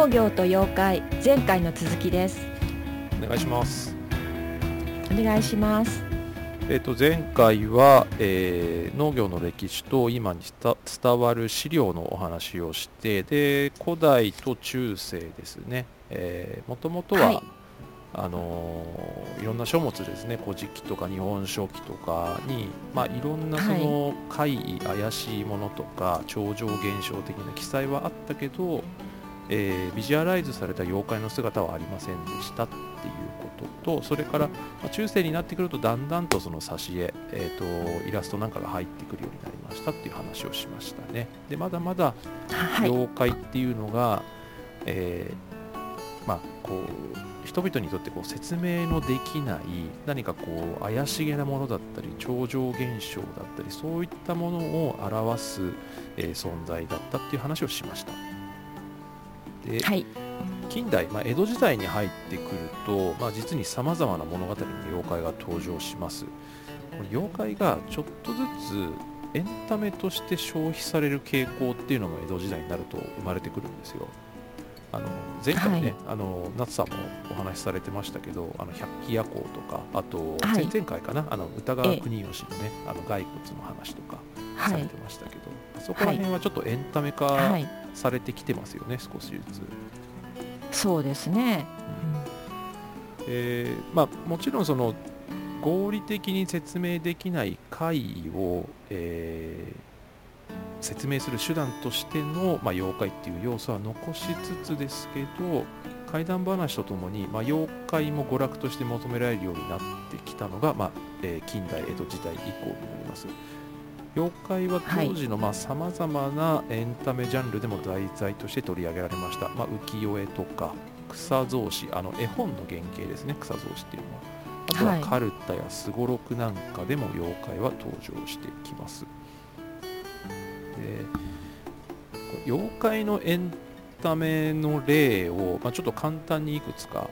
農業と妖怪前回の続きです。お願いします。お願いします。えっ、と前回は、えー農業の歴史と今に伝伝わる資料のお話をしてで古代と中世ですね。もともとは、はい。あのーいろんな書物ですね「古事記」とか「日本書紀」とかに、まあ、いろんなその怪異怪しいものとか超常現象的な記載はあったけど、えービジュアライズされた妖怪の姿はありませんでしたっていうこととそれから、まあ中世になってくるとだんだんとその挿絵、えー、とイラストなんかが入ってくるようになりましたっていう話をしましたね。でまだまだはい妖怪っていうのが、えーまあこう人々にとってこう説明のできない何かこう怪しげなものだったり超常現象だったりそういったものを表す、えー存在だったっていう話をしました。ではい。近代、まあ、江戸時代に入ってくると、まあ、実にさまざまな物語に妖怪が登場します。妖怪がちょっとずつエンタメとして消費される傾向っていうのも江戸時代になると生まれてくるんですよ。あの前回ね、はい。あの夏さんもお話しされてましたけどあの百鬼夜行とかあとはい。前々回かな、あの歌川国吉のねあの骸骨の話とかされはいてましたけど、そこら辺はちょっとエンタメ化はいされてきてますよね、少しずつ。そうですね、えーまあ、もちろんその合理的に説明できない怪異を、えー説明する手段としての、まあ、妖怪っていう要素は残しつつですけど怪談話とともに、まあ、妖怪も娯楽として求められるようになってきたのが、まあえー近代江戸時代以降になります妖怪は当時のさまざ、まなエンタメジャンルでも題材として取り上げられました、まあ、浮世絵とか草草子あの絵本の原型ですね。草草子っていうのは。あとははい。カルタやすごろくなんかでも妖怪は登場してきます。で妖怪のエンタメの例を、まあ、ちょっと簡単にいくつか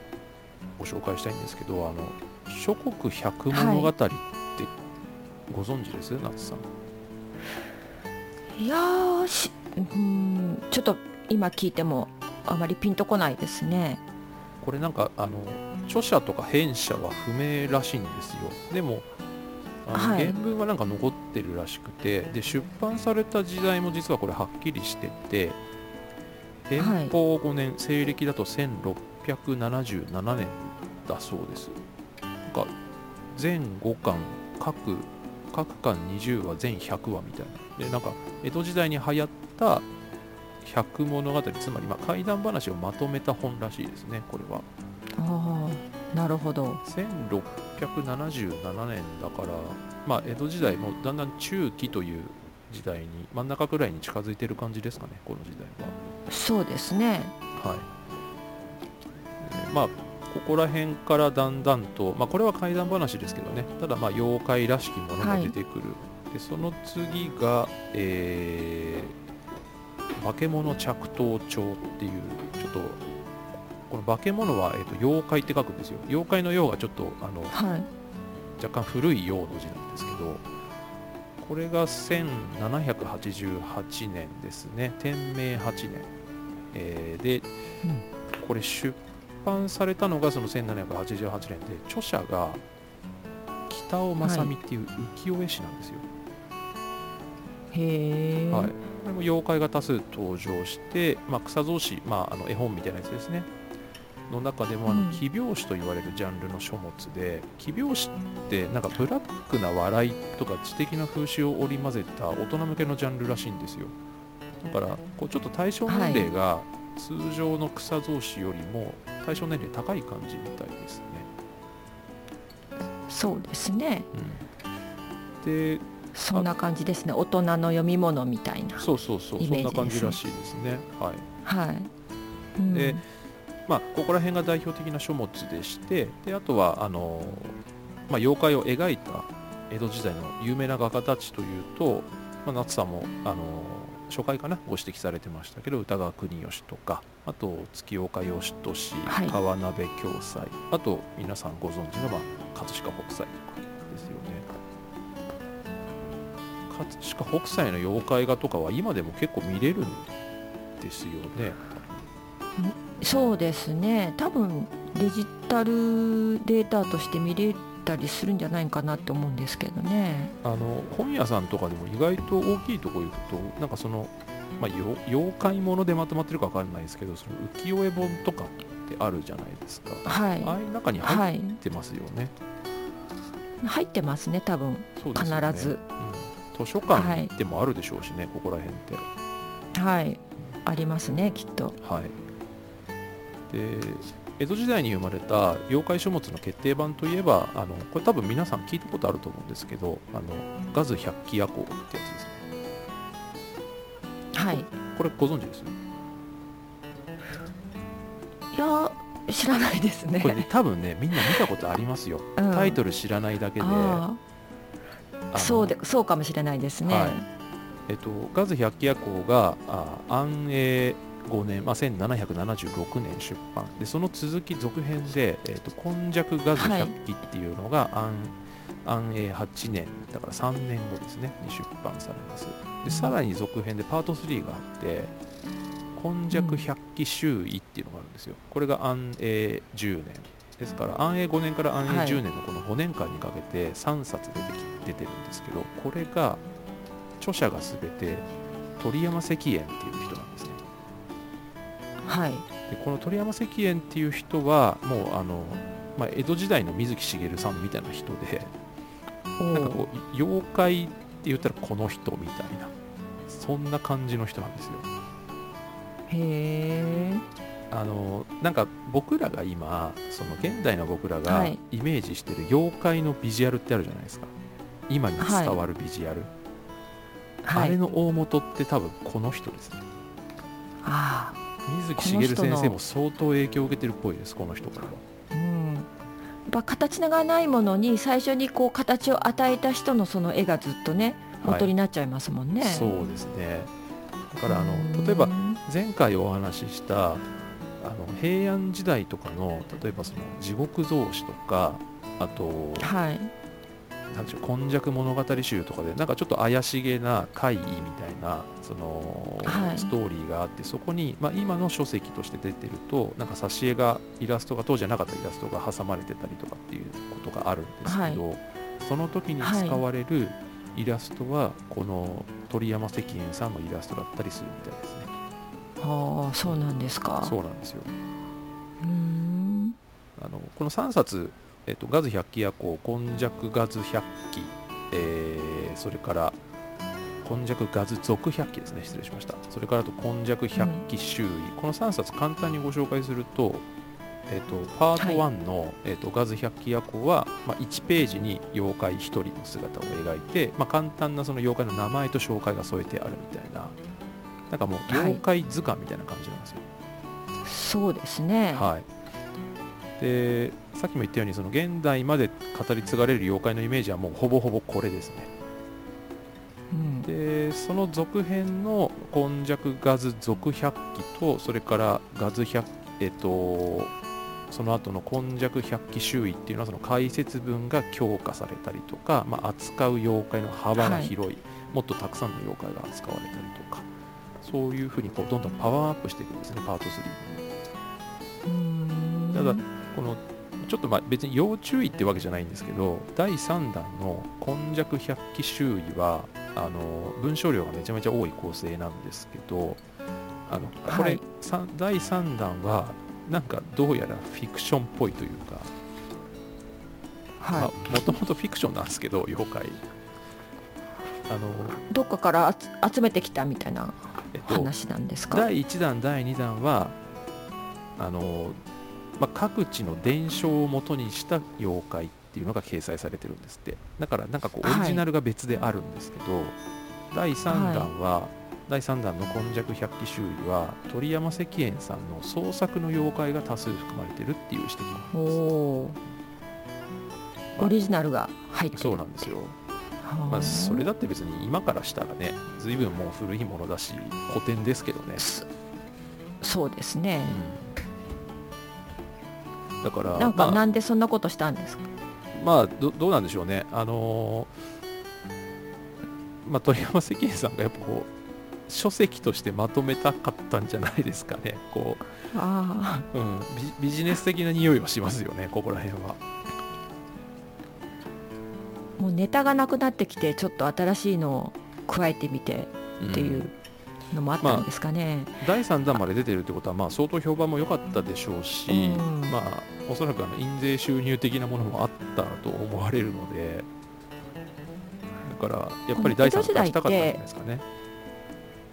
ご紹介したいんですけどあの諸国百物語ってご存知です、夏さんいやーし。うん。ちょっと今聞いてもあまりピンとこないですね。これなんかあの著者とか編者は不明らしいんですよ。でもはい。原文はなんか残ってるらしくてで出版された時代も実はこれはっきりしてて天保5年、西暦だと1677年だそうです。なんか全5巻各各巻20話全100話みたいな。でなんか江戸時代に流行った百物語つまりまあ怪談話をまとめた本らしいですねこれは。ああなるほど。1677年だから、まあ、江戸時代もだんだん中期という時代に真ん中くらいに近づいてる感じですかねこの時代そうですね。は。はい。えーまあここら辺からだんだんと、まあ、これは怪談話ですけどね。ただまあ妖怪らしきものが出てくる、でその次が、えー化け物着刀帳っていうちょっとこの化け物は、えー、と妖怪って書くんですよ。妖怪の妖がちょっとあのはい。若干古い用の字なんですけどこれが1788年ですね。天明8年、えーで、うん。これ出版されたのがその1788年で著者が北尾正美っていう浮世絵師なんですよ、へえ、はい。これも妖怪が多数登場して、まあ、草草子、まあ、あの絵本みたいなやつですね。の中でもあうん。の奇拍子と言われるジャンルの書物で奇拍子ってなんかブラックな笑いとか知的な風刺を織り交ぜた大人向けのジャンルらしいんですよ。だからこうちょっと対象年齢が通常の草草子よりも対象年齢高い感じみたいですね、そうですね。うん、でそんな感じですね。大人の読み物みたいなそうそうそうイそんな感じらしいですね。はい。はい、うん。でまあ、ここら辺が代表的な書物でしてであとはあの、まあ、妖怪を描いた江戸時代の有名な画家たちというと、まあ、夏さんもあの初回かなご指摘されてましたけど歌川国吉とかあと月岡義俊、はい。川鍋暁斎あと皆さんご存知の、まあ、葛飾北斎とかですよね。葛飾北斎の妖怪画とかは今でも結構見れるんですよね。そうですね。多分デジタルデータとして見れたりするんじゃないかなって思うんですけどね。あの本屋さんとかでも意外と大きいとこ行くとなんかその、まあ、よ妖怪ものでまとまってるか分かんないですけどその浮世絵本とかってあるじゃないですか、はい。ああいう中に入ってますよね、入ってますね多分。ね。必ず。うん、図書館でもあるでしょうしね、ここら辺って。はい。ありますねきっと。はい。で江戸時代に生まれた妖怪書物の決定版といえばあのこれ多分皆さん聞いたことあると思うんですけどあのガズ百鬼夜行ってやつですね。はい。これご存知です？いや知らないですね。これね多分ねみんな見たことありますよ、うん。タイトル知らないだけで。そうでそうかもしれないですね、はい。えっと、ガズ百鬼夜行があ安永5年、まあ、1776年出版。でその続き続編で、えっと、今昔ガズ百鬼っていうのが安,、安永8年だから3年後ですねに出版されます。でさらに続編でパート3があって今昔百鬼周囲っていうのがあるんですよ。これが安永10年。ですから安永5年から安永10年のこの5年間にかけて3冊出てき出てるんですけどこれが著者が全て鳥山石燕っていう人はい。でこの鳥山石燕っていう人はもうあの、まあ、江戸時代の水木しげるさんみたいな人でおなんかーこう妖怪って言ったらこの人みたいなそんな感じの人なんですよ。へえあのなんか僕らが今その現代の僕らはがい。イメージしてる妖怪のビジュアルってあるじゃないですか。今に伝わるビジュアル、はい。あれの大元って多分この人ですね。あ水木しげる先生も相当影響を受けてるっぽいですこの人からは。あうん。やっぱ形がないものに最初にこう形を与えた人のその絵がずっとね元になっちゃいますもんね、そうですね。だからあの例えばうん前回お話ししたあの平安時代とかの例えばその地獄増子とかあとはいなんでしょう今昔物語集とかでなんかちょっと怪しげな怪異みたいなその、はい。ストーリーがあってそこに、まあ、今の書籍として出てるとなんか挿絵がイラストが当時はなかったイラストが挟まれてたりとかっていうことがあるんですけど、その時に使われるイラストはこの鳥山石燕さんのイラストだったりするみたいですね。ああそうなんですか。そうなんですよ。うーん。あのこの3冊、えっとガズ百鬼夜行今昔ガズ百鬼、えーそれから今昔ガズ続百鬼ですね。失礼しました。それからあと今昔百鬼周囲、この3冊簡単にご紹介すると,、えっとパート1の、えっとガズ百鬼夜行は、まあ、1ページに妖怪1人の姿を描いて、まあ、簡単なその妖怪の名前と紹介が添えてあるみたいななんかもうはい。妖怪図鑑みたいな感じなんですよ、そうですね、はい、でさっきも言ったようにその現代まで語り継がれる妖怪のイメージはもうほぼほぼこれですね。うん。でその続編の「今昔ガズ続百鬼」とそれからガズ百えっとその後の今昔百鬼周囲っていうのはその解説文が強化されたりとか、まあ、扱う妖怪の幅が広い、もっとたくさんの妖怪が扱われたりとかそういうふうにこうどんどんパワーアップしていくんですねパート3うーん。ただこのちょっとまあ別に要注意ってわけじゃないんですけど第3弾の「今昔百鬼周囲は」あの文章量がめちゃめちゃ多い構成なんですけどあのこれ、はい。第3弾はなんかどうやらフィクションっぽいというかはい、もともとフィクションなんですけど妖怪。あの、どっかから集集めてきたみたいなえっと、話なんですか、第1弾第2弾はあの、まあ、各地の伝承をもとにした妖怪っていうのが掲載されてるんですって。だからなんかこうオリジナルが別であるんですけど、第3弾は、第3弾の「今昔百鬼周囲」は鳥山石燕さんの創作の妖怪が多数含まれてるっていう指摘もあおります。おー。オリジナルが入ってる。そうなんですよ、はまあ、それだって別に今からしたらね随分もう古いものだし古典ですけどね、そそうですね、うんだからなんかまあなんでそんなことしたんですか、まあどどうなんでしょうね、あのーまあ、鳥山石燕さんがやっぱこ書籍としてまとめたかったんじゃないですかね。こあう、うん、ビビジネス的な匂いはしますよねここら辺は。あもうネタがなくなってきてちょっと新しいのを加えてみてっていうのもあったんですかね、第3弾まで出てるってことは、まあ、相当評判も良かったでしょうし、うん。まあ、おそらくあの印税収入的なものもあったと思われるのでだからやっぱり第3弾出したかったんじゃないですかね。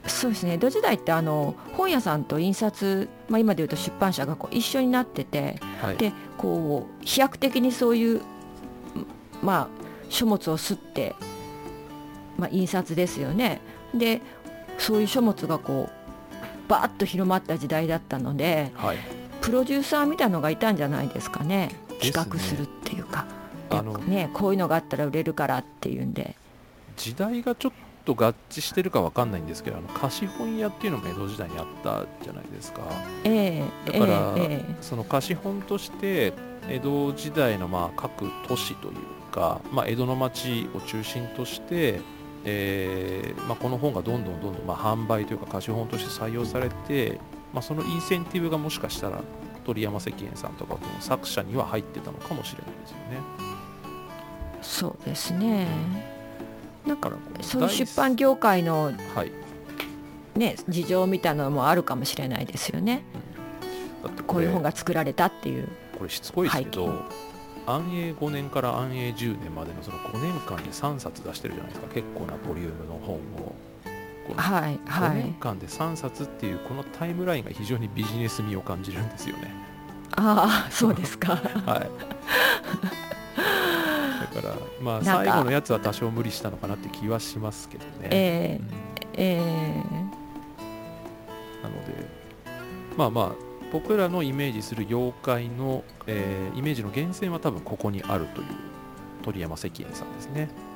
そうですね。江戸時代ってあの本屋さんと印刷、まあ、今でいうと出版社がこう一緒になっててはい、でこう飛躍的にそういうまあ書物を吸って、まあ、印刷ですよね。でそういう書物がこうバーッと広まった時代だったのではい。プロデューサーみたいのがいたんじゃないですかね。企画するっていうか、であのね、こういうのがあったら売れるからっていうんで。時代がちょっと合致してるかわかんないんですけどあの貸本屋っていうのも江戸時代にあったじゃないですか。ええだからええええ。その貸本として江戸時代のまあ各都市というか、まあ、江戸の町を中心として、えーまあ、この本がどんどんどんどんまあ販売というか貸本として採用されて、まあ、そのインセンティブがもしかしたら鳥山石燕さんとかこの作者には入ってたのかもしれないですよね。そうですね。なんかだかそういう出版業界のはい、ね事情みたいなのもあるかもしれないですよね。だってこういう本が作られたっていうこれしつこいですけ背ど安永5年から安永10年までのその5年間で3冊出してるじゃないですか。結構なボリュームの本を。はいは5年い間で3冊っていうこのタイムラインが非常にビジネス味を感じるんですよね。ああそうですか。はい、だからまあ最後のやつは多少無理したのかなって気はしますけどね。えうん。ええ。なのでまあまあ僕らのイメージする妖怪の、えーイメージの源泉は多分ここにあるという鳥山石燕さんですね。え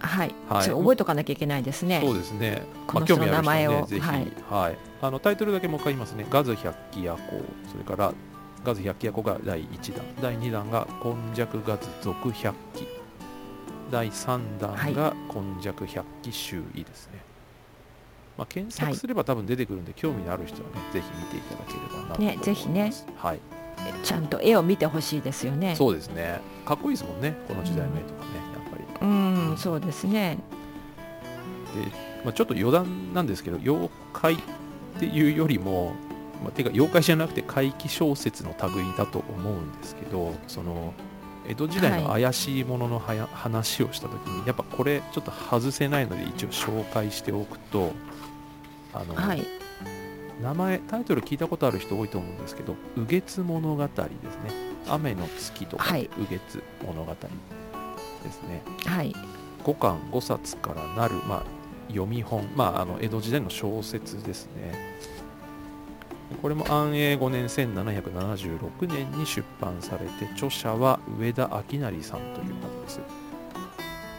はい、はい。それ覚えとかなきゃいけないですね。そうですね。この人の興味ある人は名前を。ね、ぜひ、ははい。い、あのタイトルだけもう一回言いますね。ガズ百鬼夜行、それからガズ百鬼夜行が第1弾、第2弾が今昔ガズ続百鬼、第3弾が今昔百鬼周囲ですね。まあ、検索すれば多分出てくるんで、興味のある人はね、ぜひ見ていただければなと思います。ねぜひね。はい。ちゃんと絵を見てほしいですよねそうですね。かっこいいですもんね、この時代の絵とかね、やっぱり。うんそうですねで、まあ、ちょっと余談なんですけど妖怪っていうよりも、まあ、てか妖怪じゃなくて怪奇小説の類だと思うんですけどその江戸時代の怪しいもののはや、話をした時にやっぱこれちょっと外せないので一応紹介しておくとあの、はい。名前タイトル聞いたことある人多いと思うんですけど「右月物語」ですね。雨の月とかはい。右月物語ですね、はい。5巻5冊からなる、まあ、読み本、まあ、あの江戸時代の小説ですね。これも安永5年1776年に出版されて著者は上田明成さんという方です。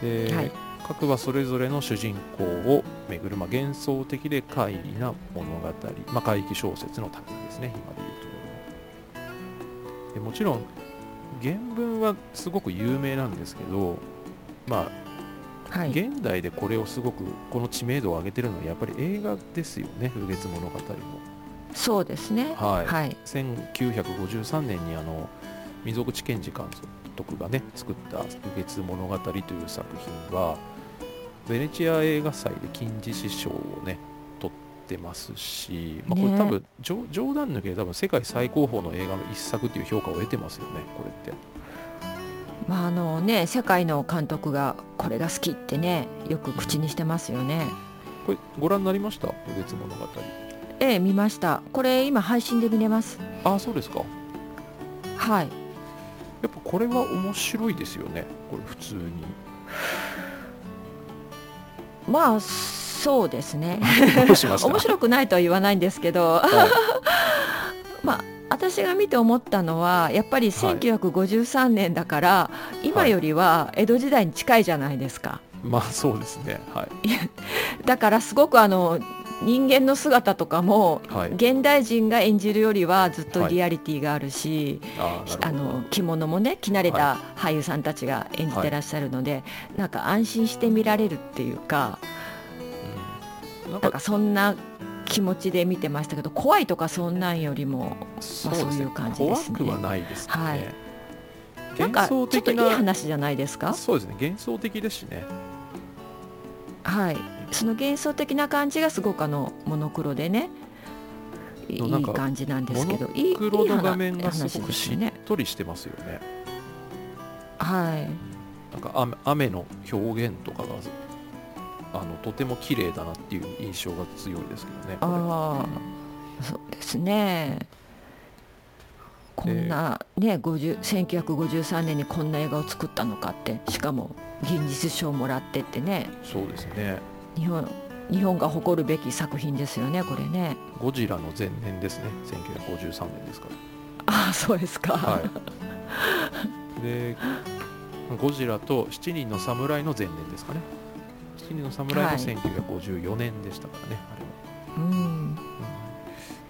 で、はい各はそれぞれの主人公をめぐる、まあ、幻想的で怪異な物語、まあ、怪奇小説の類ですね今でいうところのでもちろん原文はすごく有名なんですけどまあはい。現代でこれをすごくこの知名度を上げてるのはやっぱり映画ですよね「風月物語」の。そうですね。はい。はい。1953年にあの溝口健二監督がね作った「風月物語」という作品はベネチア映画祭で金獅子賞をね取ってますし、まあ、これね。多分、冗冗談抜けで多分世界最高峰の映画の一作っていう評価を得てますよねこれって。まああのね世界の監督がこれが好きってねよく口にしてますよね。これご覧になりました「風月物語。ええ見ました。これ今配信で見れます」ああそうですか。はい。やっぱこれは面白いですよねこれ普通にまあそうですね。面白くないとは言わないんですけど。はい。まあ私が見て思ったのはやっぱり1953年だから、今よりは江戸時代に近いじゃないですか。まあそうですね。はい。だからすごくあの人間の姿とかもはい。現代人が演じるよりはずっとリアリティがあるし、あーなあるほど。の着物もね着慣れた俳優さんたちが演じてらっしゃるので、なんか安心して見られるっていうかなんかなんかそんな気持ちで見てましたけど怖いとかそんなんよりもそうね。そういう感じですね。怖くはないですね、はい。なんかちょっといい話じゃないですか？そうですね。幻想的ですしね。はいその幻想的な感じがすごくあのモノクロでねいい感じなんですけどモいい黒の画面がす話ごくしっとりしてますよね。はい。なんか雨雨の表現とかがあのとても綺麗だなっていう印象が強いですけどねああそうですね。こんなね50 1953年にこんな映画を作ったのかってしかも銀実賞をもらってってね。そうですね日本日本が誇るべき作品ですよねこれね。ゴジラの前年ですね。1953年ですかああそうですか、らはい。でゴジラと7人の侍の前年ですかね。7人の侍のはい。1954年でしたからね、あれは。うん。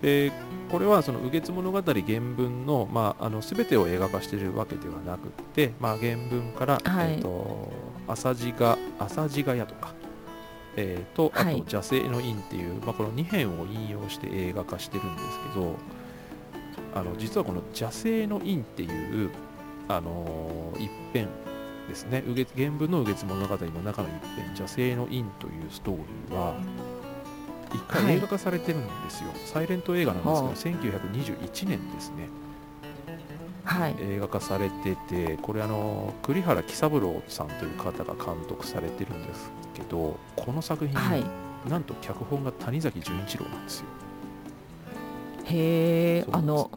でこれはその「右月物語」原文の,、まあ、あの全てを映画化しているわけではなくて、まあ、原文から、はい。えー、と浅地が浅地が屋とか、えーとあとはい「邪聖の院」っていう、まあ、この2編を引用して映画化してるんですけどあの実はこの「邪聖の院」っていう、あのー一編ですね。原文の「右月物語」の中の一編「邪聖の院」というストーリーは一はい。回映画化されてるんですよ、サイレント映画なんはですけど、1921年ですね。はい映画化されててこれあの栗原喜三郎さんという方が監督されてるんですけどこの作品、はい。なんと脚本が谷崎潤一郎なんですよ。へえあの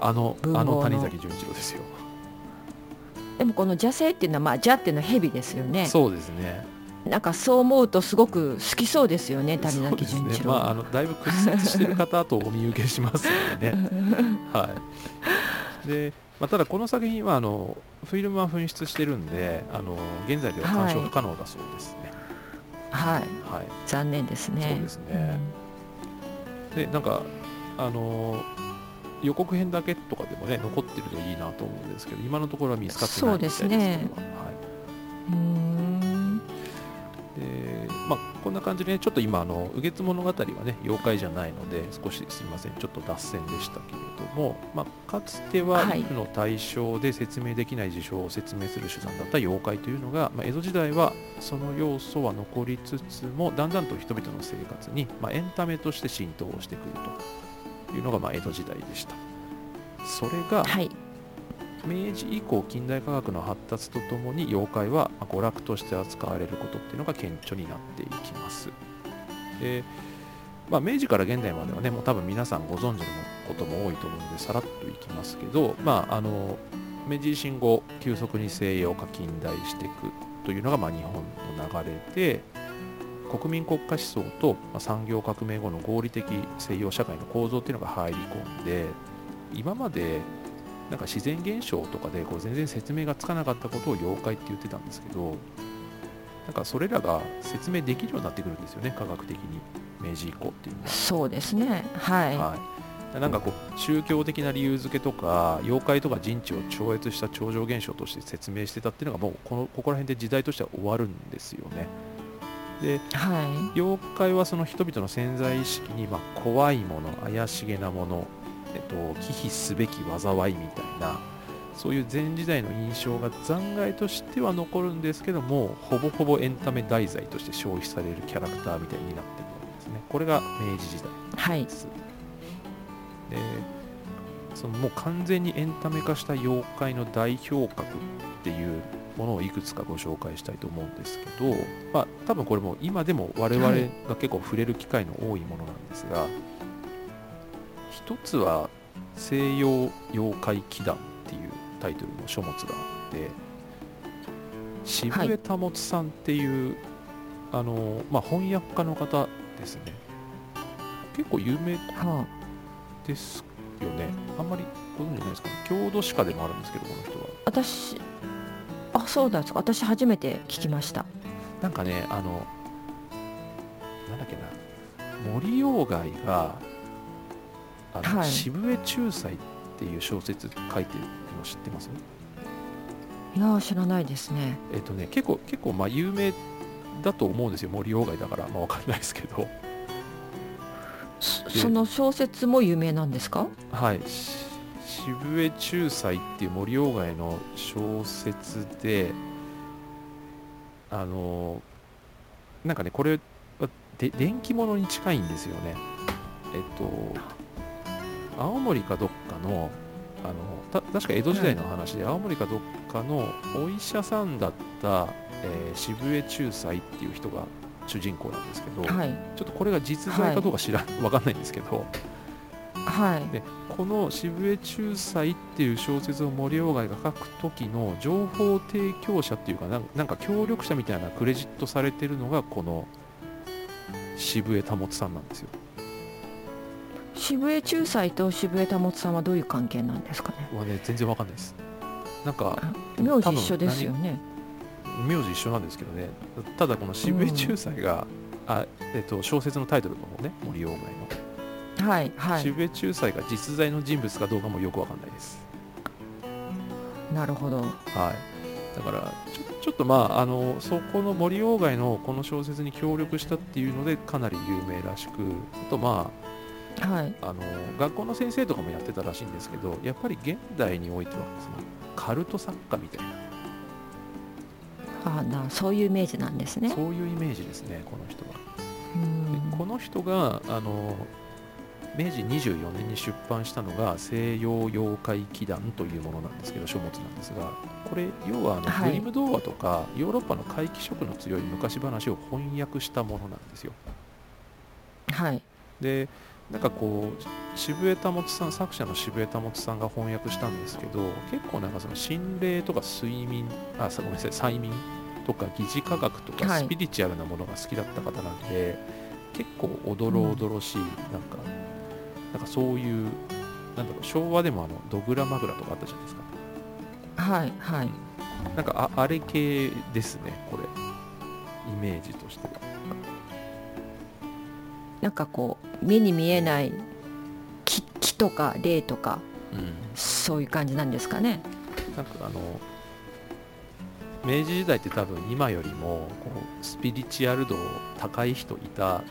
あのあの谷崎潤一郎ですよ。でもこの邪性っていうのはまあ邪っていうのは蛇ですよね。そうですね。なんかそう思うとすごく好きそうですよね谷崎潤一郎、まああのだいぶ屈折してる方とお見受けしますのでね。はい。で、まあ、ただこの作品はあのフィルムは紛失してるんであの現在では鑑賞不可能だそうですね。はい。はい。残念ですね。そうですね。でなんかあの予告編だけとかでもね残ってるといいなと思うんですけど今のところは見つかってないみたいですそうですね。ははい。うんまあ、こんな感じで、ね、ちょっと今あの「右月物語」はね妖怪じゃないので少しすみません。ちょっと脱線でしたけれども、まあ、かつてははい。畏怖の対象で説明できない事象を説明する手段だった妖怪というのが、まあ、江戸時代はその要素は残りつつもだんだんと人々の生活に、まあ、エンタメとして浸透をしてくるというのが、まあ、江戸時代でした。それがはい明治以降近代科学の発達とともに妖怪は娯楽として扱われることっていうのが顕著になっていきます。で、まあ、明治から現代まではねもう多分皆さんご存知のことも多いと思うのでさらっといきますけど、まあ、あの明治維新後急速に西洋化近代していくというのがまあ日本の流れで国民国家思想と産業革命後の合理的西洋社会の構造っていうのが入り込んで今までなんか自然現象とかでこう全然説明がつかなかったことを妖怪って言ってたんですけどなんかそれらが説明できるようになってくるんですよね科学的に。明治以降っていうのは。そうですね。はい、はい、なんかこう宗教的な理由付けとか妖怪とか人知を超越した超常現象として説明してたっていうのがもうこのここら辺で時代としては終わるんですよね。では妖怪はその人々の潜在意識にまあ怖いもの怪しげなもの、えっと、忌避すべき災いみたいなそういう前時代の印象が残骸としては残るんですけどもほぼほぼエンタメ題材として消費されるキャラクターみたいになっているわけですね。これが明治時代いはい。ですでそのもう完全にエンタメ化した妖怪の代表格っていうものをいくつかご紹介したいと思うんですけど、まあ、多分これも今でも我々はいが結構触れる機会の多いものなんですが、一つは西洋妖怪祈願っていうタイトルの書物があって渋江保さんっていう、あのまあ、翻訳家の方ですね結構有名はですよね。あんまりご存知ないですか？ね。郷土史家でもあるんですけど、この人は。あ、私あそうなんですか私初めて聞きましたなんかね、あの、なんだっけな、森鴎外が、あのはい。渋江仲裁っていう小説書いてるの知ってます？いやー知らないですね。えっとね、結構、結構、まあ、有名だと思うんですよ。森鴎外だから、まあ、わかんないですけど。そその小説も有名なんですか？はい。し渋江中祭っていう森鴎外の小説であのなんかねこれはで電気物に近いんですよね。えっと青森かどっかのあのた確か江戸時代の話で、青森かどっかのお医者さんだった、えー渋江中祭っていう人が主人公なんですけど、はい。ちょっとこれが実在かどうか知らん、わかんないんですけど。はい。でこの渋江中祭っていう小説を森鴎外が書く時の情報提供者っていうかなんなんか協力者みたいなクレジットされてるのがこの渋江保さんなんですよ渋江中祭と渋江保さんはどういう関係なんですかね？はね全然わかんないです。なんか名字一緒ですよね。名字一緒なんですけどね。ただこの渋江中祭が、あえっと、小説のタイトルの方ね森鴎外の、はいはい。渋江中祭が実在の人物かどうかもよくわかんないです。なるほど。はい、だからちょちょっとまああのそこの森鴎外のこの小説に協力したっていうのでかなり有名らしくあとまはい。ああの学校の先生とかもやってたらしいんですけどやっぱり現代においてはそのカルト作家みたいな、あなそういうイメージなんですね。そういうイメージですねこの人は。うん。でこの人があの明治24年に出版したのが西洋妖怪祈願というものなんですけど書物なんですがこれ要はあの、はい。グリム童話とかヨーロッパの怪奇色の強い昔話を翻訳したものなんですよ。はい。でなんかこう渋江保さん作者の渋江保さんが翻訳したんですけど結構なんかその心霊とか睡眠あさごめんなさい催眠とか疑似科学とかはい。スピリチュアルなものが好きだった方なんで、結構おどろおどろしい、なんかなんかそういうなんだろう昭和でもあのドグラマグラとかあったじゃないですか。はいはい。なんかああれ系ですねこれ。イメージとしてはなんかこう目に見えない木木とか霊とかうんそういう感じなんですかね。なんかあの明治時代って多分今よりもこうスピリチュアル度高い人いた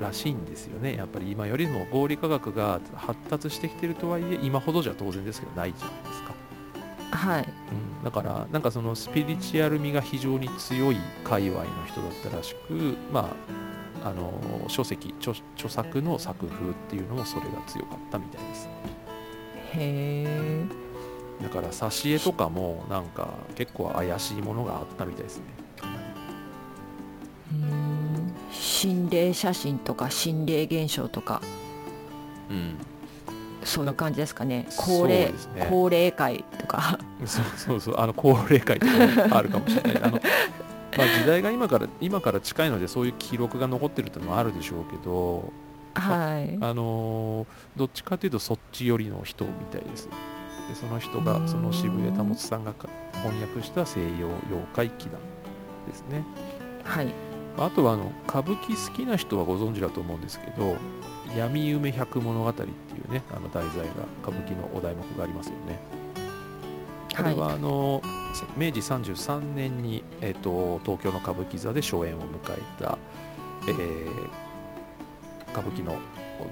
らしいんですよね。やっぱり今よりも合理科学が発達してきてるとはいえ今ほどじゃ当然ですけどないじゃないですか、はい。うん、だからなんかそのスピリチュアル味が非常に強い界隈の人だったらしくまああの書籍著著作の作風っていうのもそれが強かったみたいです。へえだから挿絵とかもなんか結構怪しいものがあったみたいですね。うん。心霊写真とか心霊現象とか。うん。そういう感じですかね。高齢、ね。高齢会とか。そうそうそう、あの高齢会とかもあるかもしれない。あのまあ、時代が今から今から近いので、そういう記録が残ってるってのもあるでしょうけど、はいあのーどっちかというと、そっち寄りの人みたいです。でその人が、その渋谷保さんがか翻訳した西洋妖怪祈願ですね。はいあとはあの歌舞伎好きな人はご存知だと思うんですけど、闇夢百物語っていうね、あの題材が歌舞伎のお題目がありますよね。これはあの、明治33年に、えっと東京の歌舞伎座で初演を迎えた、えー歌舞伎の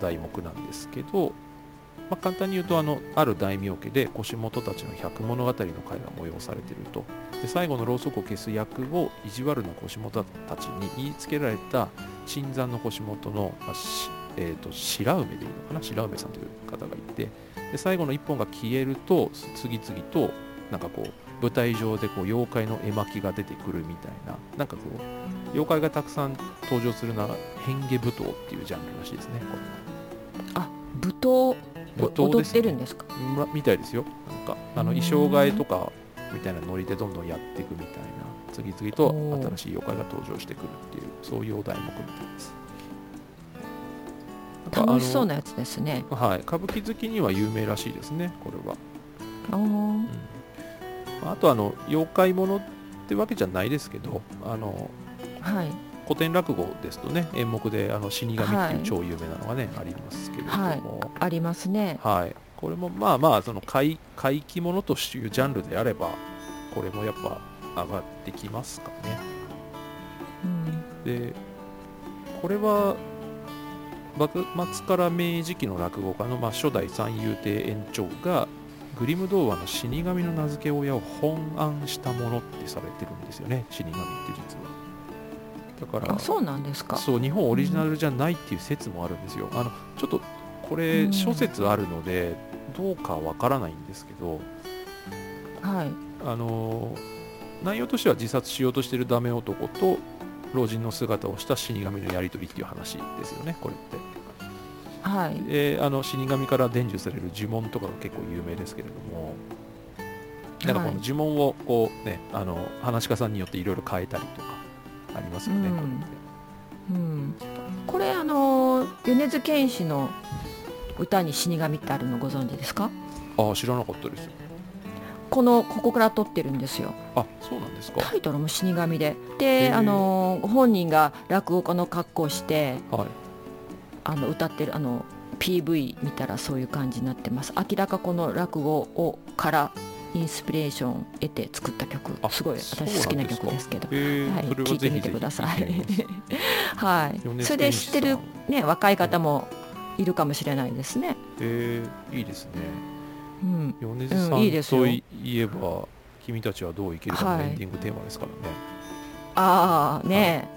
題目なんですけど、まあ、簡単に言うとあのある大名家で腰元たちの百物語の会が催されていると。で最後のろうそくを消す役を意地悪な腰元たちに言いつけられた新参の腰元の、まあしえー、と白梅でいいのかな？白梅さんという方がいて。で最後の一本が消えると次々となんかこう舞台上でこう妖怪の絵巻が出てくるみたいななんかこう妖怪がたくさん登場するのが変化舞踏っていうジャンルらしいですねこあ舞踏れ舞踏踊っですね。てるんですか？まみたいですよ。なんかあのうん。衣装替えとかみたいなノリでどんどんやっていくみたいな。次々と新しい妖怪が登場してくるっていうそういうお題目みたいです。楽しそうあなやつですね。のはい。歌舞伎好きには有名らしいですねこれは。あー。うん。まああとあの妖怪ものってわけじゃないですけどあのはい。古典落語ですとね演目であの死神ってはいいう超有名なのがね、ありますけれどはい。も、ありますね。はい。これもまあまあその怪怪奇ものというジャンルであればこれもやっぱ上がってきますかね。うん。でこれは幕末から明治期の落語家の、まあ、初代三遊亭園長がグリム童話の死神の名付け親を本案したものってされてるんですよね。死神って実は。だからあそうなんですか。そう日本オリジナルじゃないっていう説もあるんですよ、あのちょっとこれうん。諸説あるのでどうかわからないんですけどはい。あの内容としては自殺しようとしてるダメ男と老人の姿をした死神のやり取りっていう話ですよねこれってはい。であの死神から伝授される呪文とかが結構有名ですけれども。なんかこの呪文をこうねあの話し家さんによっていろいろ変えたりとかありますよね、うん。これうん、これあの米津玄師の歌に死神ってあるのご存知ですか？ああ知らなかったです。このここから撮ってるんですよ。あそうなんですか。タイトルも死神で。へでー。あの本人が落語家の格好をしてはいあの歌ってるあの PV 見たらそういう感じになってます。明らかこの落語をからインスピレーションを得て作った曲。あすごいそう私好きな曲ですけど。へえ、はいそれは聞いてみてください。はい。それで知ってるね若い方もいるかもしれないですね。へえいいですね。うん。米津さんうんいいですよ。といえば「君たちはどう生きるか」のはいエンディングテーマですからね、ああね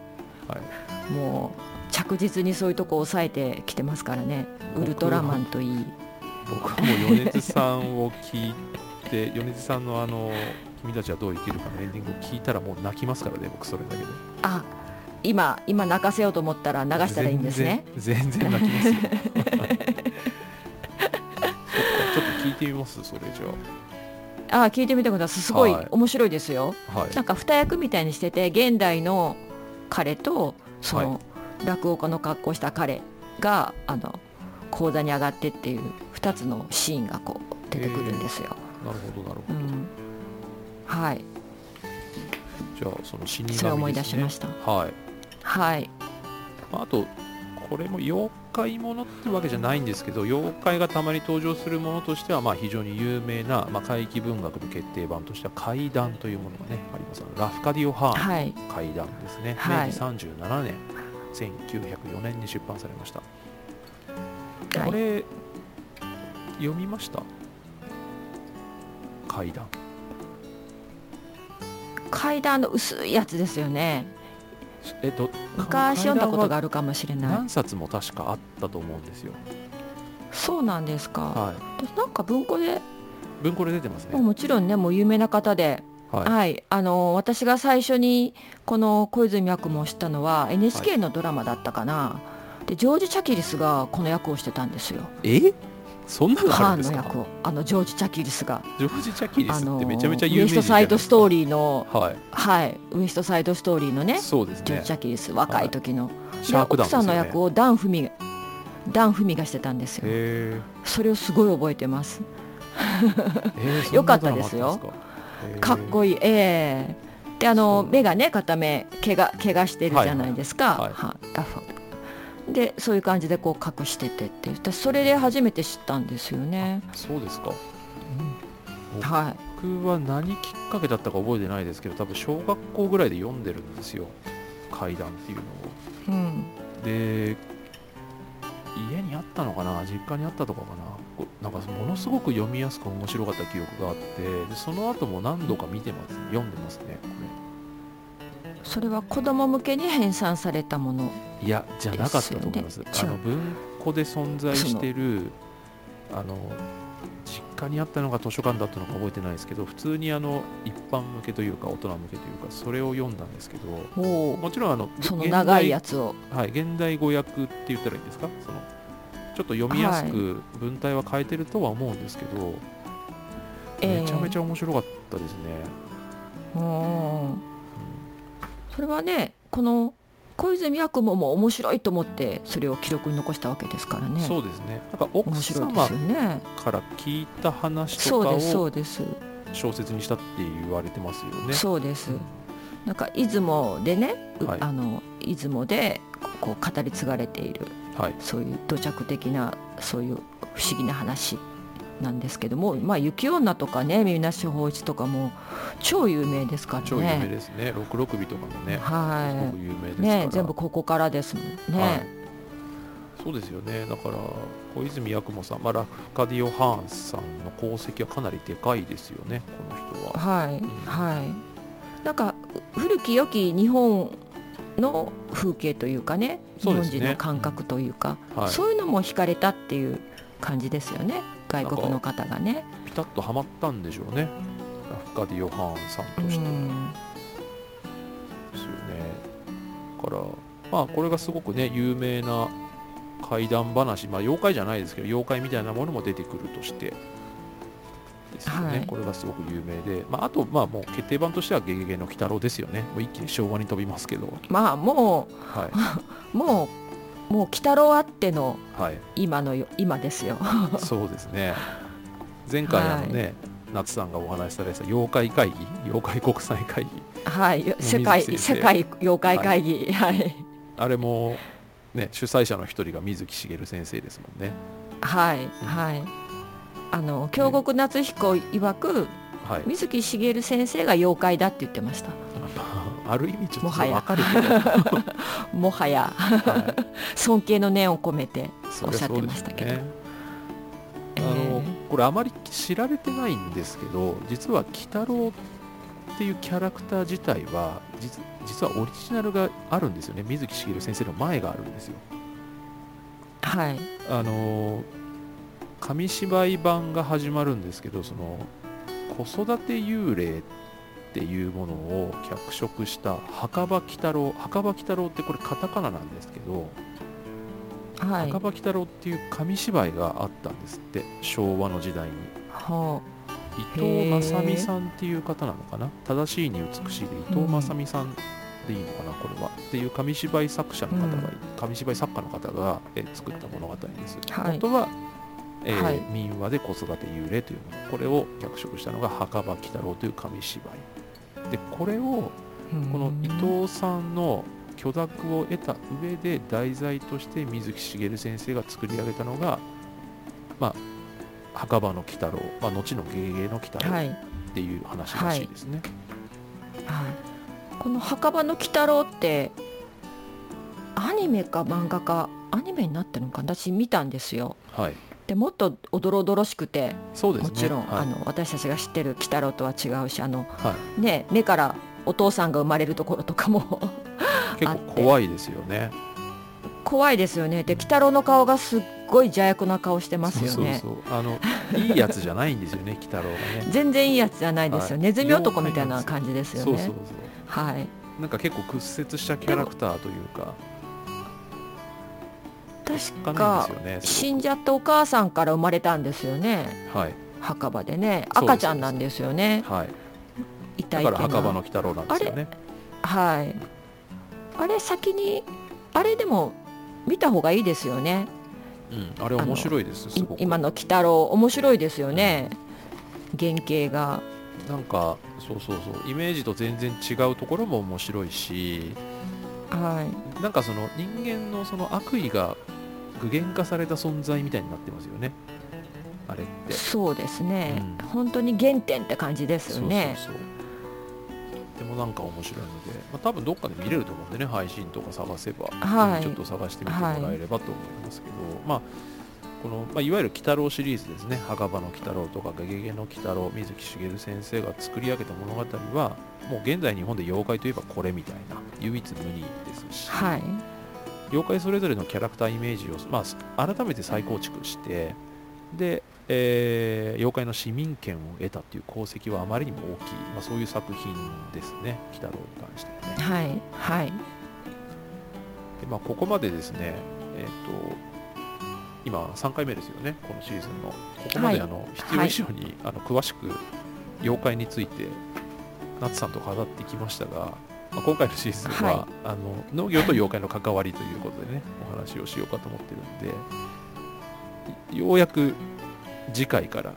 はい。もう着実にそういうとこ抑えてきてますからね。ウルトラマンといい。僕はもう米津さんを聞いて 米津さんのあの「君たちはどう生きるか」のエンディングを聞いたらもう泣きますからね僕それだけで。あ今今泣かせようと思ったら流したらいいんですね。全然泣きますよ。ちょっと聞いてみます？それじあ。聞いてみてください。すごいはい。面白いですよ、ゃあはい。なんか二役みたいにしてて現代の彼とその、は落語家の格好した彼があの講座に上がってっていう2つのシーンがこう出てくるんですよ。なるほどなるほど、うん、はい。じゃあその死神です、ね、それを思い出しました。はい。はい。あとこれも妖怪ものってわけじゃないんですけど妖怪がたまに登場するものとしてはまあ非常に有名な、まあ、怪奇文学の決定版としては怪談というものがねあります。ラフカディオ・ハーンはい。の怪談ですね、はい。明治37年1904年に出版されました、はい。これ読みました？怪談階段の薄いやつですよね。えっと昔読んだことががあるかもしれない。何冊も確かあったと思うんですよ。そうなんですか、はい。なんか文庫で文庫で出てますね。もちろんねもう有名な方ではい。はい、あの私が最初にこの小泉八雲を知ったのは NHK のドラマだったかな、でジョージ・チャキリスがこの役をしてたんですよ。え？そんなのあるんですか？ンの役を。あのジョージ・チャキリスが。ジョージ・チャキリスってめちゃめちゃウ有名人エストサイドストーリリーのーはい。はい。ウエストサイドストーリーのねそうですジョージ・ねチャキリス。若い時の、シャークで奥さんの役をダン・フミがダン・フミがしてたんですよ。へそれをすごい覚えてます。よかったですよかっいこいい。ええ。であの目がね片目怪我怪我してるじゃないですか、はいはいでそういう感じでこう隠しててって私それで初めて知ったんですよね、そうですか。は僕は何きっかけだったか覚えてないですけど多分小学校ぐらいで読んでるんですよ。怪談っていうのを。い、うん、で家にあったのかな？実家にあったとかかな？なんかものすごく読みやすく面白かった記憶があってでその後も何度か見てます読んでますねこそれは子供向けに編纂されたものれいやじゃなかったと思います。あの文庫で存在してるあの実家にあったのが図書館だったのか覚えてないですけど普通にあの一般向けというか大人向けというかそれを読んだんですけどもちろんあのその長いやつを。はい、現代語訳って言ったらいいんですか？そのちょっと読みやすく文体は変えてるとは思うんですけど、ええ。めちゃめちゃ面白かったですね、うんうん。それはねこの小泉八雲も面白いと思ってそれを記録に残したわけですからね。そうですね。なんか奥面白いで様すよね。から聞いた話とかを小説にしたって言われてますよね。そうです。なんか出雲でね、うはい。あの出雲でこう語り継がれているはい。そういう土着的なそういう不思議な話なんですけども、まあ、雪女とかね水無し法一とかも超有名ですからね。超有名ですね。六六尾とかもねすごはく有名ですいから。ね全部ここからですもんね、はい。そうですよね。だから小泉八雲さん、まあ、ラフカディオ・ハーンさんの功績はかなりでかいですよねこの人は。はい、はい。なんか古き良き日本の風景というかね日本人の感覚というかはい、そういうのも惹かれたっていう感じですよね外国の方がね。ピタッとはまったんでしょうねラフカディオ・ハーンさんうとして。んですよね。だから、まあ、これがすごくね、有名な怪談話、まあ、妖怪じゃないですけど、妖怪みたいなものも出てくるとして、ですよね、はいこれがすごく有名で、まあ、あと、まあ、もう決定版としては、ゲゲゲの鬼太郎ですよね。もう一気に昭和に飛びますけど、まあもはうもう もう鬼太郎あってのい。はい。今のよ今ですよ。そうですね。前回、あのね、夏さんがお話しされてた妖怪会議、妖怪国際会議、はい世界世界妖怪会議はいあれも、ね、主催者の一人が水木しげる先生ですもんね。はいはい。あの京極夏彦曰くはい。水木しげる先生が妖怪だって言ってました。ある意味ちょっともはやわかるけど、は もはやい、尊敬の念を込めてそおっしゃってましたけど。ね。えあのーこれあまり知られてないんですけど実は鬼太郎っていうキャラクター自体は実実はオリジナルがあるんですよね水木しげる先生の前があるんですよはいあの紙芝居版が始まるんですけどその子育て幽霊っていうものを脚色した墓場鬼太郎墓場鬼太郎ってこれカタカナなんですけどはい。墓場鬼太郎っていう紙芝居があったんですって昭和の時代に。は伊藤正美さんっていう方なのかな？正しいに美しいで伊藤正美さんでいいのかなこれは。っていう紙芝居作者の方がいて、紙芝居作家の方が、えー作った物語です、はい。元は、えーはい。民話で子育て幽霊というもの。これを脚色したのが墓場鬼太郎という紙芝居。でこれをあこの伊藤さんの許諾を得た上で題材として水木しげる先生が作り上げたのが、まあ、墓場の鬼太郎、まあ、後のゲゲゲの鬼太郎はい。っていう話らしいですね。はい、この墓場の鬼太郎ってアニメか漫画かアニメになってるのかな？私見たんですよ。はい、でもっとおどろおどろしくてそうですね。もちろん、はい。あの私たちが知ってる鬼太郎とは違うしあのはい、ね目からお父さんが生まれるところとかも 結構怖いですよね。怖いですよね。で鬼太郎の顔がすっごい邪悪な顔してますよね。そうそうそう。あのいいやつじゃないんですよね、鬼太郎がね。全然いいやつじゃないですよ、はい。ネズミ男みたいな感じですよね。はい。なんか結構屈折したキャラクターというか、確か。ね。す死んじゃったお母さんから生まれたんですよね。はい、墓場でね。赤ちゃんなんですよね。はい。痛いだから墓場の鬼太郎なんですよね。はい。あれ先にあれでも見た方がいいですよね。うん、あれ面白いです。す。今の鬼太郎。面白いですよね。原型が。なんかそうそうそう。イメージと全然違うところも面白いし。はい。なんかその人間のその悪意が具現化された存在みたいになってますよね。あれって。そうですね、うん。本当に原点って感じですよね。そうそうそう。でもなんか面白いので、まあ、多分どっかで見れると思うんでね配信とか探せば、はい。ちょっと探してみてもらえればと思いますけど、まあこの、まあ、いわゆる鬼太郎シリーズですね。墓場の鬼太郎とかゲゲゲの鬼太郎水木しげる先生が作り上げた物語はもう現在日本で妖怪といえばこれみたいな唯一無二ですし、はい妖怪それぞれのキャラクターイメージを、まあ、改めて再構築してで、えー妖怪の市民権を得たっていう功績はあまりにも大きい、まあ、そういう作品ですね鬼太郎に関してはね。はいはい。で、まあ、ここまでですねえっ、と今3回目ですよねこのシーズンの。ここまではいあの、必要以上に、あの詳しく妖怪について夏さんと語ってきましたが、まあ、今回のシーズンは、はい。あの農業と妖怪の関わりということでね お話をしようかと思ってるんでようやく次回から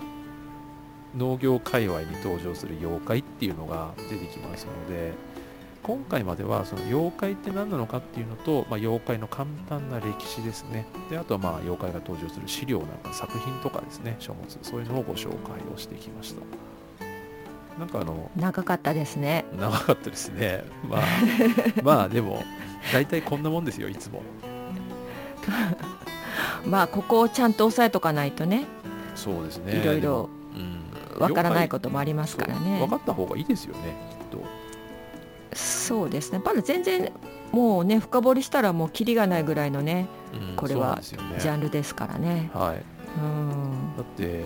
農業界隈に登場する妖怪っていうのが出てきますので今回まではその妖怪って何なのかっていうのと、まあ、妖怪の簡単な歴史ですね。であとはまあ妖怪が登場する資料なんか作品とかですね書物そういうのをご紹介をしてきましたなんかあの長かったですね。長かったですね。まあ まあでも大体こんなもんですよいつも。まあここをちゃんと押さえとかないとね。そうですね。いろいろうん。わからないとこともありますからね。分かった方がいいですよねきっと。そうですね。まだ全然もうね深掘りしたらもうキリがないぐらいのねうんこれはジャンルですからね。はい。うん。だって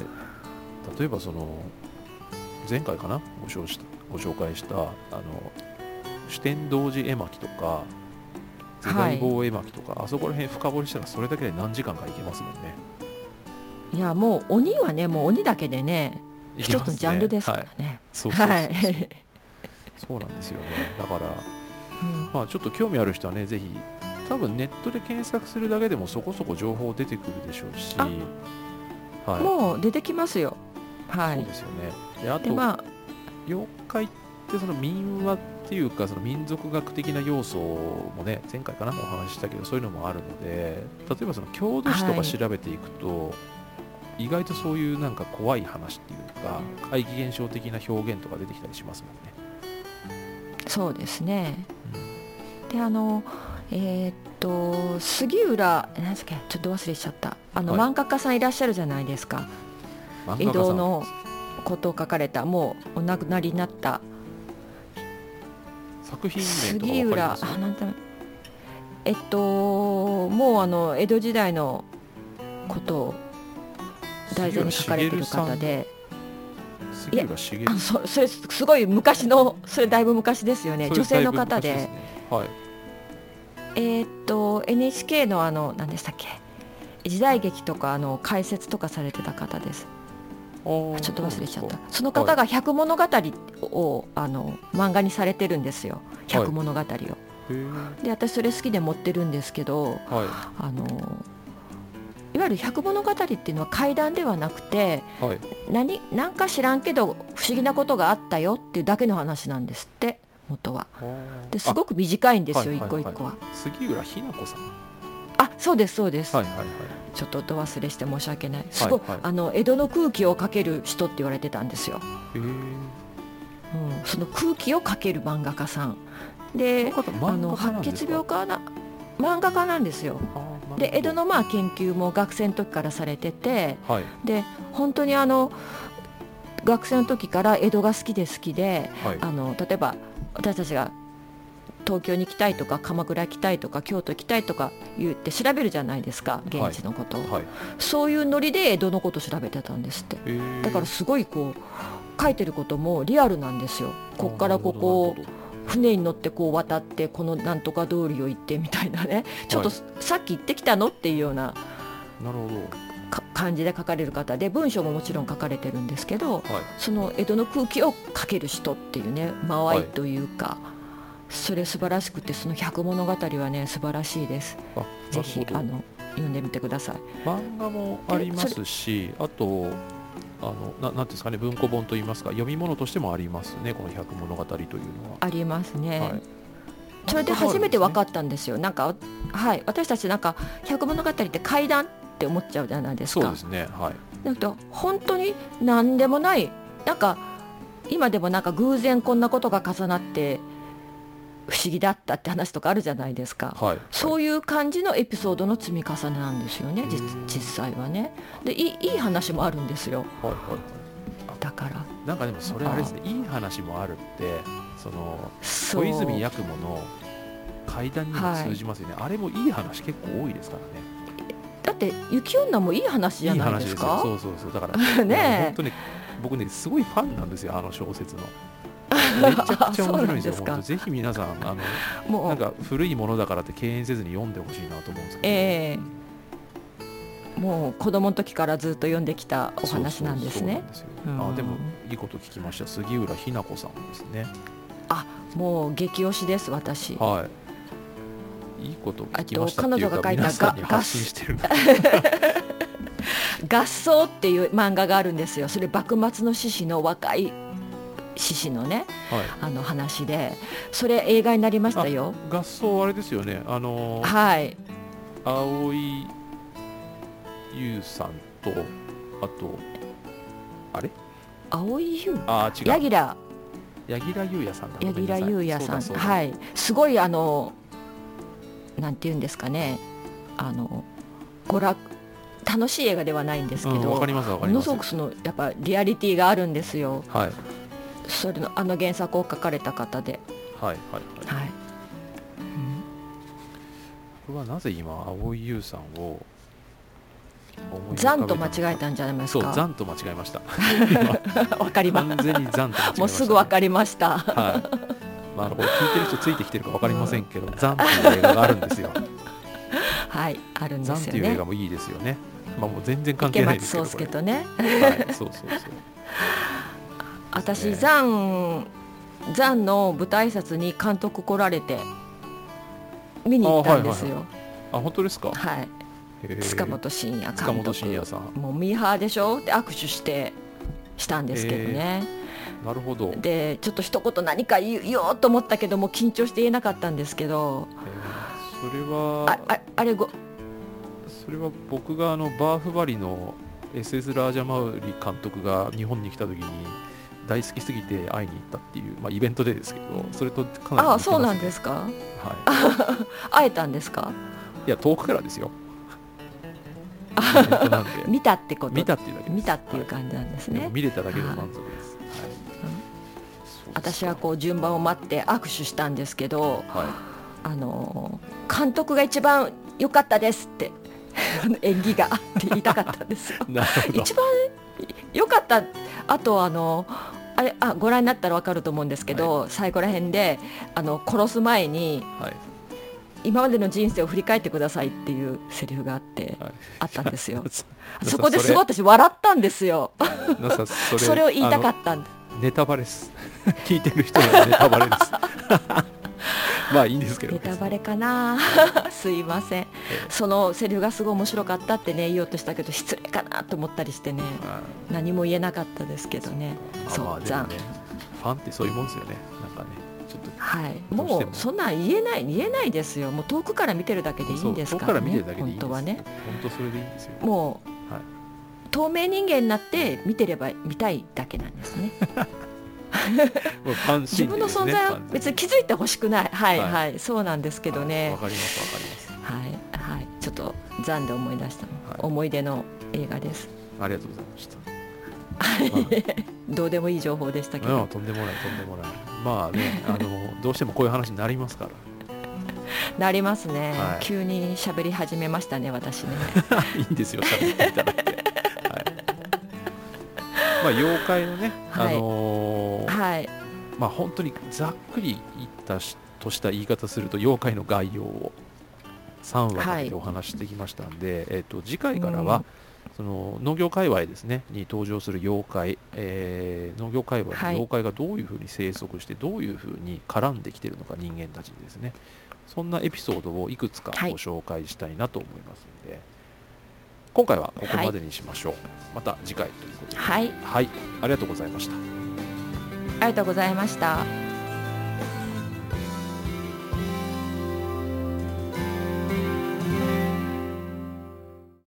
例えばその前回かな？ご紹したご紹介したあの主典同時絵巻とか世代棒絵巻とか、あそこら辺深掘りしたらそれだけで何時間かいけますもんね。いやもう鬼はねもう鬼だけでね一つのジャンルですからはい、ねはい。そうなんですよね。だからうん。まあちょっと興味ある人はねぜひ多分ネットで検索するだけでもそこそこ情報出てくるでしょうし。あはい。もう出てきますよ。はい。そうですよねであと、でまあ妖怪ってその民話っていうかその民族学的な要素もね前回かなお話ししたけどそういうのもあるので例えばその郷土史とかはい調べていくと、意外とそういうなんか怖い話っていうか怪奇現象的な表現とか出てきたりしますもんね。そうですね。うん。であのえーっと杉浦何ですかちょっと忘れしちゃった。あの、はい。漫画家さんいらっしゃるじゃないですか。江漫画家さん。戸のことを書かれたもうお亡くなりになった。作品杉浦わかります？あなんだえっともうあの江戸時代のことを題材に書かれてる方で。杉浦茂。あそそれすごい昔のそれだいぶ昔ですよね。女性の方で。ねはい。えーっと NHK のあの何でしたっけ。時代劇とかあの解説とかされてた方ですちょっと忘れちゃった。その方が「百物語」をあの漫画にされてるんですよ「百物語」を。へー。で私それ好きで持ってるんですけどはい。あのいわゆる「百物語」っていうのは怪談ではなくてはい。何何か知らんけど不思議なことがあったよっていうだけの話なんですって元は。ですごく短いんですよ一はいはいはい。個一個は。杉浦日奈子さん。あそうですそうです、はいはいはいちょっと音忘れして申し訳ない。すごい、はい。はいあの江戸の空気をかける人って言われてたんですよ、うん、その空気をかける漫画家さん。であの白血病かな漫画家なんですよ。で江戸のまあ研究も学生の時からされててはい。で本当にあの学生の時から江戸が好きで好きではい。あの例えば私たちが東京に行きたいとか鎌倉行きたいとか京都行きたいとか言って調べるじゃないですか現地のことを、はい。そういうノリで江戸のこと調べてたんですって。だからすごいこう書いてることもリアルなんですよ。こっからここ船に乗ってこう渡ってこのなんとか通りを行ってみたいなね。ちょっとはさっき行ってきたのっていうような感じで書かれる方で文章ももちろん書かれてるんですけどはい。その江戸の空気を書ける人っていうね間合いというか、それ素晴らしくてその百物語はね素晴らしいです。あぜひあの読んでみてください。漫画もありますしあとあのななんていうんですかね文庫本といいますか読み物としてもありますねこの百物語というのは。ありますね、はい。それで初めて分かっったんですよ。なんかはい私たちなんか百物語って怪談って思っちゃうじゃないですか。そうですねはい。だけど本当に何でもない。なんか今でもなんか偶然こんなことが重なって不思議だったって話とかあるじゃないですか、はい。そういう感じのエピソードの積み重ねなんですよね実際はね。でいいいい話もあるんですよ。はいはい。だから。なんかでもそれあれですねいい話もあるってその小泉八雲の怪談にも通じますよね、あれもいい話結構多いですからね。だって雪女もいい話じゃいいない話ですかそうそうそう。だから ね本当ね僕ねすごいファンなんですよあの小説のめちゃくちゃ面白いんですよ。ぜひ皆さんあのもう。なんか古いものだからって敬遠せずに読んでほしいなと思うんですけど、えもう子供の時からずっと読んできたお話なんですね。あでもいいこと聞きました。杉浦日奈子さんですね。もう激推しです私。はい。いいこと聞きました彼女が書いたが発信してる。合奏っていう漫画があるんですよ。それ幕末の志士の若い志士のねはい。あの話でそれ映画になりましたよ。合奏あれですよね。あのーはい。青井優さんとあとあれ？青井優？あー違う。柳楽。柳楽優弥さんだ。柳楽優弥さん。はい。すごいあのなんて言うんですかね。あの娯楽楽しい映画ではないんですけど、うんわかりますわかります。ものすごくそのやっぱリアリティがあるんですよ。はいそれのあの原作を書かれた方で、はいはいはい。はい。僕はなぜ今蒼井優さんを思い浮かべた残と間違えたんじゃないですか？そう残と間違えました。わかりま完全に残と間違えました。もうすぐわかりました。はい。まあ、これ聞いてる人ついてきてるか分かりませんけど「残」っていう映画があるんですよ。はいあるん残ですよね。っていう映画もいいですよね。まあもう全然関池係ないですけど。松壮亮とね。はい、そうそうそう。私ね残残の舞台挨拶に監督来られて見に行ったんですよ。あ、本当ですか？はい。塚本慎也監督。塚本慎也さん。もうミーハーでしょ？って握手してしたんですけどね、なるほど。へでちょっと一言何か言おうと思ったけども緊張して言えなかったんですけど。ーそれあはああれごそれは僕があのバーフバリの SS ラージャマウリ監督が日本に来た時に大好きすぎて会いに行ったっていう、まあ、イベントでですけどそれとかなり似てますあそうなんですか？は 会えたんですか？い、いや遠くからですよ。見たってこと？見たっていうだけ見たっていう感じなんですね。でも見れただけで満足です、はい。私はこう順番を待って握手したんですけどうはあの監督が一番良かったですって 演技がって言いたかったんですよ。一番良かったあとあのあれあご覧になったら分かると思うんですけど、最後ら辺であの殺す前にはい。今までの人生を振り返ってくださいっていうセリフがあって、はい。あったんですよ。そそこですごい私笑ったんですよ。それを言いたかあったん ネタバレです。聞いてる人にはネタバレです まあいいんですけど。ネタバレかな。すいません。えそのセリフがすごい面白かったってね言おうとしたけど失礼かなと思ったりしてね。あ。何も言えなかったですけどね。そう残ねファンってそういうもんですよね。なんかねちょっとはい、ももうそんなん言えない言えないですよ。もう遠くから見てるだけでいいんですからね。本当はね。本当それでいいんですよ。もう、はい。透明人間になって見てれば見たいだけなんですね もうファン自心ね分の存在は別に気づいてほしくない。はいはい。はい、そうなんですけどはいねわかりますわかります。はいはい。ちょっと残で思い出したの、はい。思い出の映画です。ありがとうございました。どうでもいい情報でしたけまあ、どとんでもないとんでもない。まあね あのどうしてもこういう話になりますから。なりますね、はい。急に喋り始めましたね私ね。いいんですよ喋っていただいて、はい、まあ妖怪のね、はい。あのーはい。まあ本当にざっくり言ったしとした言い方すると妖怪の概要を3話かけてお話ししてきましたんで、えっと次回からは、うん。その農業界隈ですねに登場する妖怪、えー農業界隈のはい。妖怪がどういうふうに生息してどういうふうに絡んできてるのか人間たちにですね。そんなエピソードをいくつかはい。ご紹介したいなと思いますので、今回はここまでにしましょう、また次回ということで。はい。はい。ありがとうございましたありがとうございました。